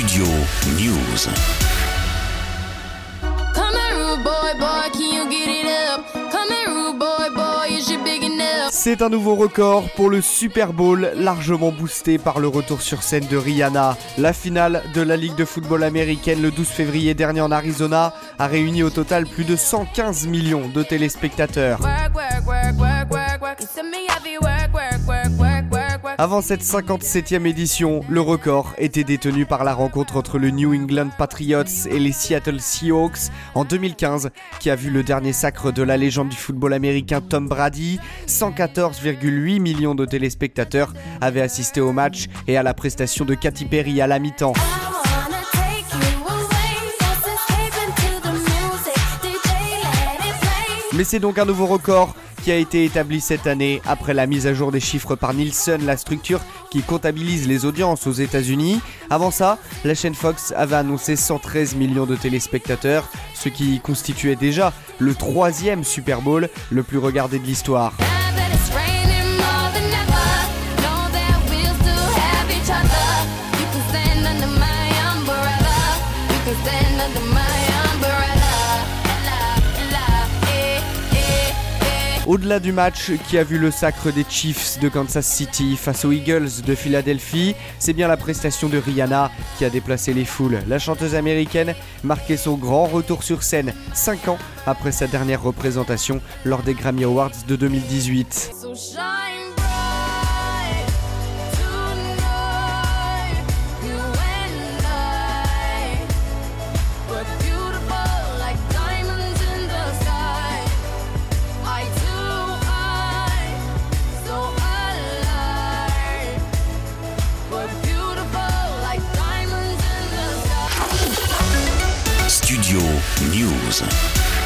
Studio News. C'est un nouveau record pour le Super Bowl, largement boosté par le retour sur scène de Rihanna. La finale de la Ligue de football américaine le 12 février dernier en Arizona a réuni au total plus de 115 millions de téléspectateurs. Work, work, work, Avant cette 57e édition, le record était détenu par la rencontre entre le New England Patriots et les Seattle Seahawks en 2015, qui a vu le dernier sacre de la légende du football américain Tom Brady. 114,8 millions de téléspectateurs avaient assisté au match et à la prestation de Katy Perry à la mi-temps. Mais c'est donc un nouveau record qui a été établi cette année après la mise à jour des chiffres par Nielsen, la structure qui comptabilise les audiences aux États-Unis. Avant ça, la chaîne Fox avait annoncé 113 millions de téléspectateurs, ce qui constituait déjà le troisième Super Bowl le plus regardé de l'histoire. Au-delà du match qui a vu le sacre des Chiefs de Kansas City face aux Eagles de Philadelphie, c'est bien la prestation de Rihanna qui a déplacé les foules. La chanteuse américaine marquait son grand retour sur scène 5 ans après sa dernière représentation lors des Grammy Awards de 2018. So Studio News.